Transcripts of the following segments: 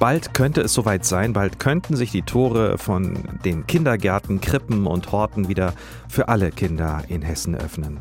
Bald könnte es soweit sein, bald könnten sich die Tore von den Kindergärten, Krippen und Horten wieder für alle Kinder in Hessen öffnen.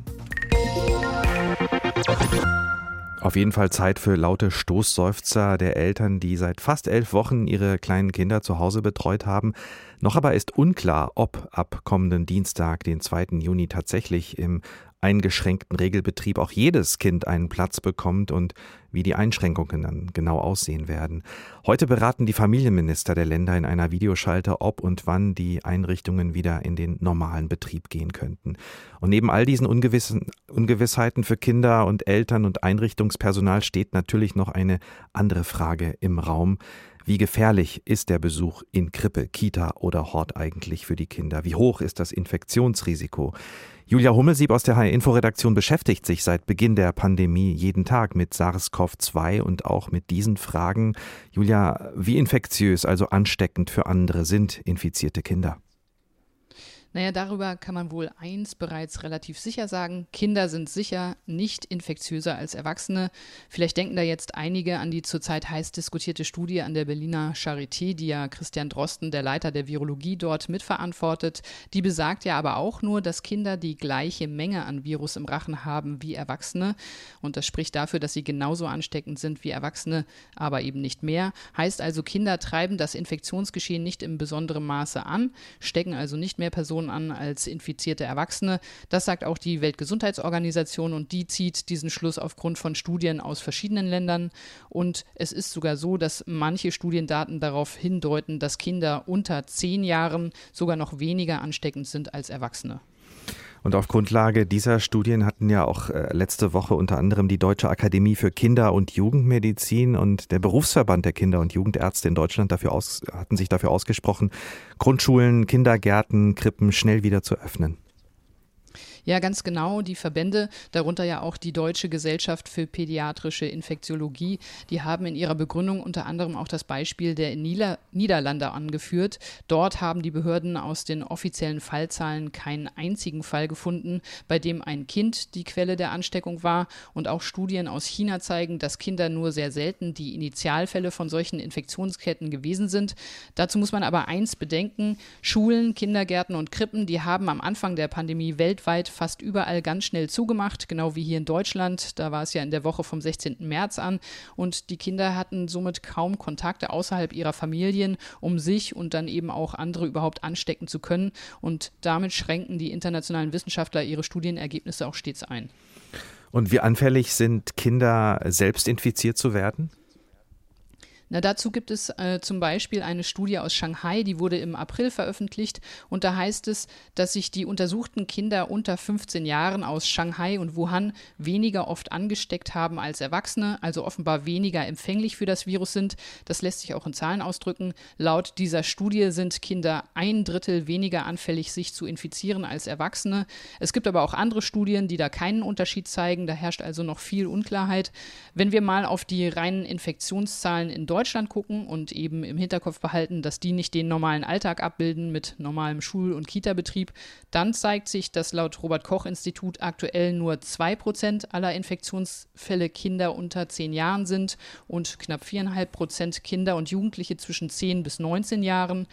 Auf jeden Fall Zeit für laute Stoßseufzer der Eltern, die seit fast elf Wochen ihre kleinen Kinder zu Hause betreut haben. Noch aber ist unklar, ob ab kommenden Dienstag, den 2. Juni, tatsächlich im eingeschränkten Regelbetrieb auch jedes Kind einen Platz bekommt und wie die Einschränkungen dann genau aussehen werden. Heute beraten die Familienminister der Länder in einer Videoschalte, ob und wann die Einrichtungen wieder in den normalen Betrieb gehen könnten. Und neben all diesen Ungewissen, Ungewissheiten für Kinder und Eltern und Einrichtungspersonal steht natürlich noch eine andere Frage im Raum. Wie gefährlich ist der Besuch in Krippe, Kita oder Hort eigentlich für die Kinder? Wie hoch ist das Infektionsrisiko? Julia Hummelsieb aus der HR-Info-Redaktion beschäftigt sich seit Beginn der Pandemie jeden Tag mit SARS-CoV-2 und auch mit diesen Fragen. Julia, wie infektiös, also ansteckend für andere sind infizierte Kinder? Naja, darüber kann man wohl eins bereits relativ sicher sagen. Kinder sind sicher nicht infektiöser als Erwachsene. Vielleicht denken da jetzt einige an die zurzeit heiß diskutierte Studie an der Berliner Charité, die ja Christian Drosten, der Leiter der Virologie dort mitverantwortet. Die besagt ja aber auch nur, dass Kinder die gleiche Menge an Virus im Rachen haben wie Erwachsene. Und das spricht dafür, dass sie genauso ansteckend sind wie Erwachsene, aber eben nicht mehr. Heißt also, Kinder treiben das Infektionsgeschehen nicht im besonderen Maße an, stecken also nicht mehr Personen Personen an als infizierte Erwachsene. Das sagt auch die Weltgesundheitsorganisation und die zieht diesen Schluss aufgrund von Studien aus verschiedenen Ländern. Und es ist sogar so, dass manche Studiendaten darauf hindeuten, dass Kinder unter zehn Jahren sogar noch weniger ansteckend sind als Erwachsene. Und auf Grundlage dieser Studien hatten ja auch äh, letzte Woche unter anderem die Deutsche Akademie für Kinder- und Jugendmedizin und der Berufsverband der Kinder- und Jugendärzte in Deutschland dafür aus, hatten sich dafür ausgesprochen, Grundschulen, Kindergärten, Krippen schnell wieder zu öffnen. Ja, ganz genau. Die Verbände, darunter ja auch die Deutsche Gesellschaft für Pädiatrische Infektiologie, die haben in ihrer Begründung unter anderem auch das Beispiel der Nieder Niederlande angeführt. Dort haben die Behörden aus den offiziellen Fallzahlen keinen einzigen Fall gefunden, bei dem ein Kind die Quelle der Ansteckung war. Und auch Studien aus China zeigen, dass Kinder nur sehr selten die Initialfälle von solchen Infektionsketten gewesen sind. Dazu muss man aber eins bedenken. Schulen, Kindergärten und Krippen, die haben am Anfang der Pandemie weltweit fast überall ganz schnell zugemacht, genau wie hier in Deutschland. Da war es ja in der Woche vom 16. März an und die Kinder hatten somit kaum Kontakte außerhalb ihrer Familien, um sich und dann eben auch andere überhaupt anstecken zu können. Und damit schränken die internationalen Wissenschaftler ihre Studienergebnisse auch stets ein. Und wie anfällig sind Kinder, selbst infiziert zu werden? Na, dazu gibt es äh, zum Beispiel eine Studie aus Shanghai, die wurde im April veröffentlicht und da heißt es, dass sich die untersuchten Kinder unter 15 Jahren aus Shanghai und Wuhan weniger oft angesteckt haben als Erwachsene, also offenbar weniger empfänglich für das Virus sind. Das lässt sich auch in Zahlen ausdrücken. Laut dieser Studie sind Kinder ein Drittel weniger anfällig, sich zu infizieren als Erwachsene. Es gibt aber auch andere Studien, die da keinen Unterschied zeigen. Da herrscht also noch viel Unklarheit. Wenn wir mal auf die reinen Infektionszahlen in Deutschland Deutschland gucken und eben im Hinterkopf behalten, dass die nicht den normalen Alltag abbilden mit normalem Schul- und Kita-Betrieb, dann zeigt sich, dass laut Robert Koch Institut aktuell nur 2% aller Infektionsfälle Kinder unter 10 Jahren sind und knapp 4,5% Kinder und Jugendliche zwischen 10 bis 19 Jahren.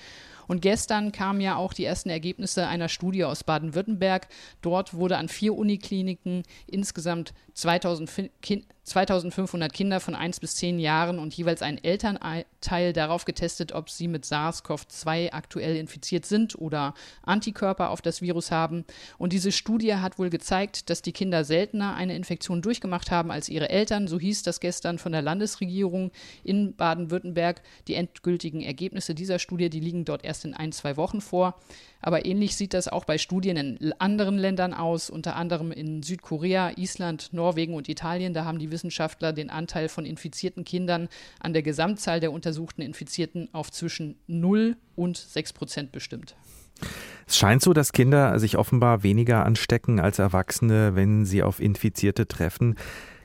Und gestern kamen ja auch die ersten Ergebnisse einer Studie aus Baden-Württemberg. Dort wurde an vier Unikliniken insgesamt 2000 Kinder 2500 Kinder von 1 bis 10 Jahren und jeweils ein Elternteil darauf getestet, ob sie mit SARS-CoV-2 aktuell infiziert sind oder Antikörper auf das Virus haben. Und diese Studie hat wohl gezeigt, dass die Kinder seltener eine Infektion durchgemacht haben als ihre Eltern. So hieß das gestern von der Landesregierung in Baden-Württemberg. Die endgültigen Ergebnisse dieser Studie, die liegen dort erst in ein, zwei Wochen vor. Aber ähnlich sieht das auch bei Studien in anderen Ländern aus, unter anderem in Südkorea, Island, Norwegen und Italien. Da haben die Wissenschaftler den Anteil von infizierten Kindern an der Gesamtzahl der untersuchten Infizierten auf zwischen 0 und 6 Prozent bestimmt. Es scheint so, dass Kinder sich offenbar weniger anstecken als Erwachsene, wenn sie auf Infizierte treffen.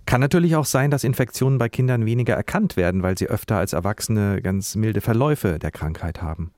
Kann natürlich auch sein, dass Infektionen bei Kindern weniger erkannt werden, weil sie öfter als Erwachsene ganz milde Verläufe der Krankheit haben.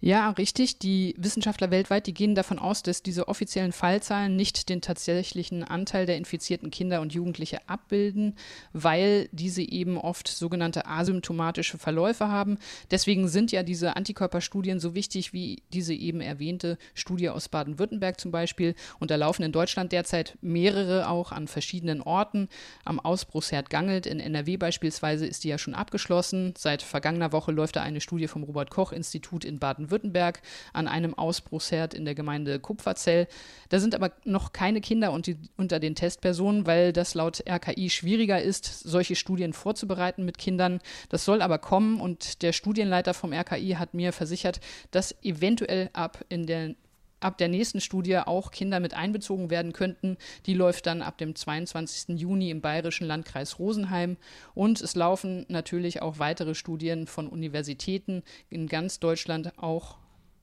Ja, richtig. Die Wissenschaftler weltweit, die gehen davon aus, dass diese offiziellen Fallzahlen nicht den tatsächlichen Anteil der infizierten Kinder und Jugendliche abbilden, weil diese eben oft sogenannte asymptomatische Verläufe haben. Deswegen sind ja diese Antikörperstudien so wichtig wie diese eben erwähnte Studie aus Baden-Württemberg zum Beispiel. Und da laufen in Deutschland derzeit mehrere auch an verschiedenen Orten. Am Ausbruchsherd Gangelt in NRW beispielsweise ist die ja schon abgeschlossen. Seit vergangener Woche läuft da eine Studie vom Robert-Koch-Institut in Baden Baden-Württemberg an einem Ausbruchsherd in der Gemeinde Kupferzell. Da sind aber noch keine Kinder unter den Testpersonen, weil das laut RKI schwieriger ist, solche Studien vorzubereiten mit Kindern. Das soll aber kommen und der Studienleiter vom RKI hat mir versichert, dass eventuell ab in der ab der nächsten Studie auch Kinder mit einbezogen werden könnten. Die läuft dann ab dem 22. Juni im bayerischen Landkreis Rosenheim. Und es laufen natürlich auch weitere Studien von Universitäten in ganz Deutschland, auch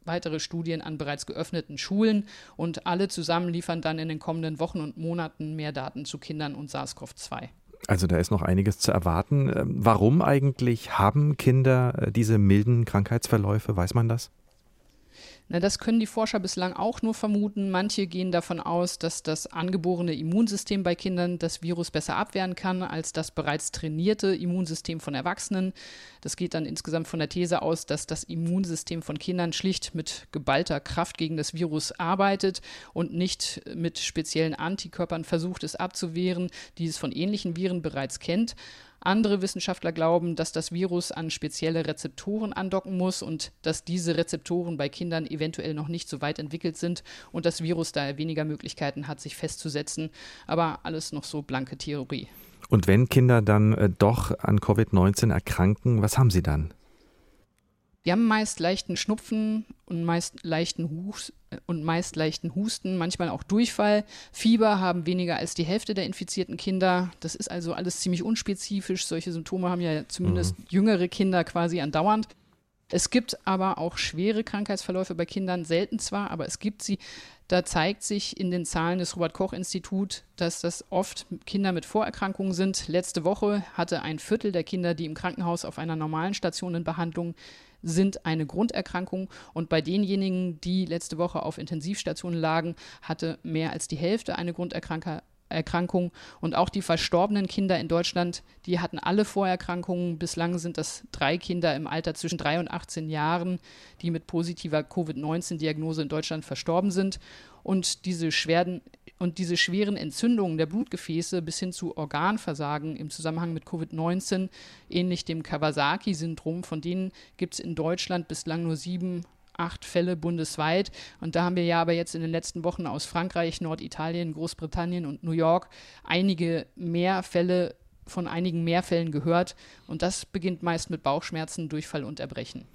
weitere Studien an bereits geöffneten Schulen. Und alle zusammen liefern dann in den kommenden Wochen und Monaten mehr Daten zu Kindern und SARS-CoV-2. Also da ist noch einiges zu erwarten. Ähm, warum eigentlich haben Kinder äh, diese milden Krankheitsverläufe? Weiß man das? Na, das können die Forscher bislang auch nur vermuten. Manche gehen davon aus, dass das angeborene Immunsystem bei Kindern das Virus besser abwehren kann als das bereits trainierte Immunsystem von Erwachsenen. Das geht dann insgesamt von der These aus, dass das Immunsystem von Kindern schlicht mit geballter Kraft gegen das Virus arbeitet und nicht mit speziellen Antikörpern versucht, es abzuwehren, die es von ähnlichen Viren bereits kennt. Andere Wissenschaftler glauben, dass das Virus an spezielle Rezeptoren andocken muss und dass diese Rezeptoren bei Kindern eventuell noch nicht so weit entwickelt sind und das Virus daher weniger Möglichkeiten hat, sich festzusetzen. Aber alles noch so blanke Theorie. Und wenn Kinder dann äh, doch an Covid-19 erkranken, was haben sie dann? Die haben meist leichten Schnupfen und meist leichten, Hus und meist leichten Husten, manchmal auch Durchfall. Fieber haben weniger als die Hälfte der infizierten Kinder. Das ist also alles ziemlich unspezifisch. Solche Symptome haben ja zumindest mhm. jüngere Kinder quasi andauernd. Es gibt aber auch schwere Krankheitsverläufe bei Kindern, selten zwar, aber es gibt sie. Da zeigt sich in den Zahlen des Robert Koch Institut, dass das oft Kinder mit Vorerkrankungen sind. Letzte Woche hatte ein Viertel der Kinder, die im Krankenhaus auf einer normalen Station in Behandlung sind eine Grunderkrankung. Und bei denjenigen, die letzte Woche auf Intensivstationen lagen, hatte mehr als die Hälfte eine Grunderkrankung. Erkrankung. Und auch die verstorbenen Kinder in Deutschland, die hatten alle Vorerkrankungen. Bislang sind das drei Kinder im Alter zwischen drei und 18 Jahren, die mit positiver Covid-19-Diagnose in Deutschland verstorben sind. Und diese schweren und diese schweren Entzündungen der Blutgefäße bis hin zu Organversagen im Zusammenhang mit Covid-19, ähnlich dem Kawasaki-Syndrom, von denen gibt es in Deutschland bislang nur sieben acht Fälle bundesweit. Und da haben wir ja aber jetzt in den letzten Wochen aus Frankreich, Norditalien, Großbritannien und New York einige mehr Fälle von einigen mehr Fällen gehört. Und das beginnt meist mit Bauchschmerzen, Durchfall und Erbrechen.